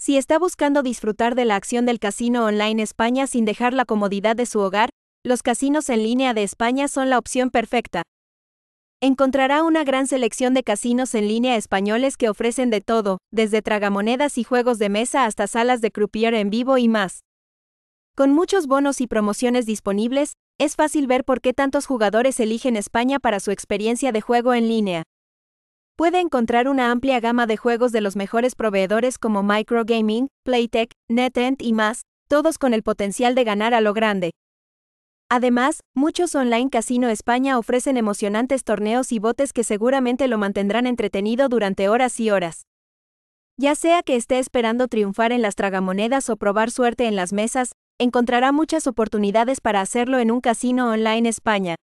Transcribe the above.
Si está buscando disfrutar de la acción del casino online España sin dejar la comodidad de su hogar, los casinos en línea de España son la opción perfecta. Encontrará una gran selección de casinos en línea españoles que ofrecen de todo, desde tragamonedas y juegos de mesa hasta salas de croupier en vivo y más. Con muchos bonos y promociones disponibles, es fácil ver por qué tantos jugadores eligen España para su experiencia de juego en línea. Puede encontrar una amplia gama de juegos de los mejores proveedores como Microgaming, Playtech, NetEnt y más, todos con el potencial de ganar a lo grande. Además, muchos online Casino España ofrecen emocionantes torneos y botes que seguramente lo mantendrán entretenido durante horas y horas. Ya sea que esté esperando triunfar en las tragamonedas o probar suerte en las mesas, encontrará muchas oportunidades para hacerlo en un casino online España.